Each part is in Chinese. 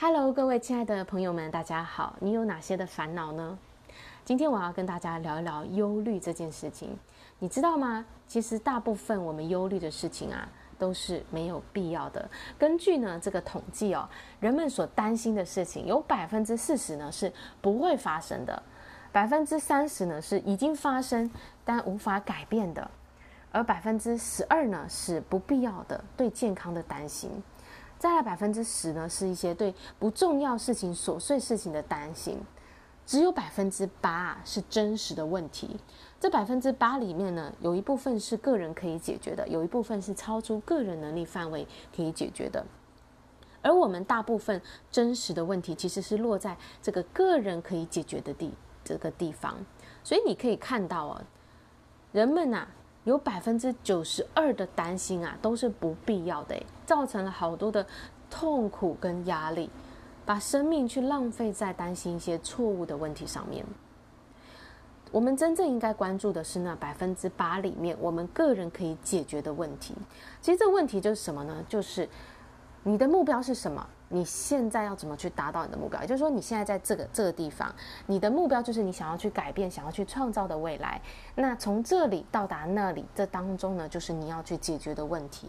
Hello，各位亲爱的朋友们，大家好。你有哪些的烦恼呢？今天我要跟大家聊一聊忧虑这件事情。你知道吗？其实大部分我们忧虑的事情啊，都是没有必要的。根据呢这个统计哦，人们所担心的事情有百分之四十呢是不会发生的，百分之三十呢是已经发生但无法改变的，而百分之十二呢是不必要的对健康的担心。再来百分之十呢，是一些对不重要事情、琐碎事情的担心，只有百分之八是真实的问题。这百分之八里面呢，有一部分是个人可以解决的，有一部分是超出个人能力范围可以解决的。而我们大部分真实的问题，其实是落在这个个人可以解决的地这个地方。所以你可以看到哦，人们呐。有百分之九十二的担心啊，都是不必要的，造成了好多的痛苦跟压力，把生命去浪费在担心一些错误的问题上面。我们真正应该关注的是那百分之八里面，我们个人可以解决的问题。其实这个问题就是什么呢？就是你的目标是什么？你现在要怎么去达到你的目标？也就是说，你现在在这个这个地方，你的目标就是你想要去改变、想要去创造的未来。那从这里到达那里，这当中呢，就是你要去解决的问题。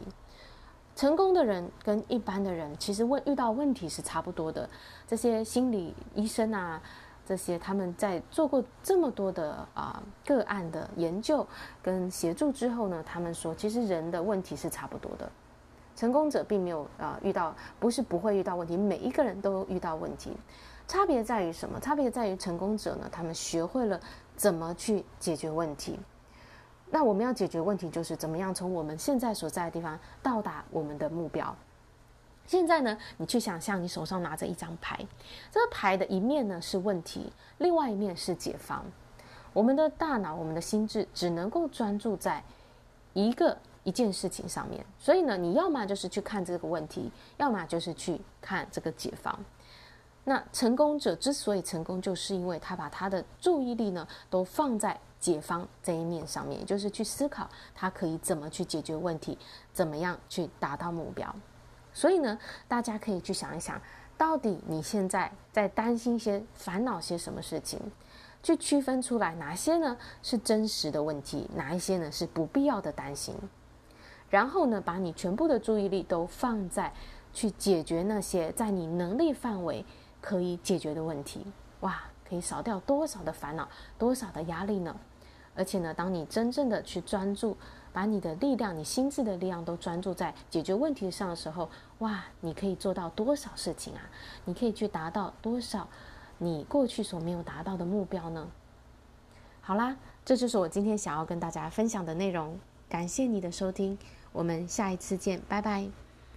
成功的人跟一般的人，其实问遇到问题是差不多的。这些心理医生啊，这些他们在做过这么多的啊、个案的研究跟协助之后呢，他们说，其实人的问题是差不多的。成功者并没有呃遇到，不是不会遇到问题，每一个人都遇到问题，差别在于什么？差别在于成功者呢，他们学会了怎么去解决问题。那我们要解决问题，就是怎么样从我们现在所在的地方到达我们的目标。现在呢，你去想象你手上拿着一张牌，这个牌的一面呢是问题，另外一面是解方。我们的大脑，我们的心智只能够专注在一个。一件事情上面，所以呢，你要么就是去看这个问题，要么就是去看这个解方。那成功者之所以成功，就是因为他把他的注意力呢都放在解方这一面上面，就是去思考他可以怎么去解决问题，怎么样去达到目标。所以呢，大家可以去想一想，到底你现在在担心些、烦恼些什么事情？去区分出来哪些呢是真实的问题，哪一些呢是不必要的担心。然后呢，把你全部的注意力都放在去解决那些在你能力范围可以解决的问题。哇，可以少掉多少的烦恼，多少的压力呢？而且呢，当你真正的去专注，把你的力量、你心智的力量都专注在解决问题上的时候，哇，你可以做到多少事情啊？你可以去达到多少你过去所没有达到的目标呢？好啦，这就是我今天想要跟大家分享的内容。感谢你的收听。我们下一次见，拜拜。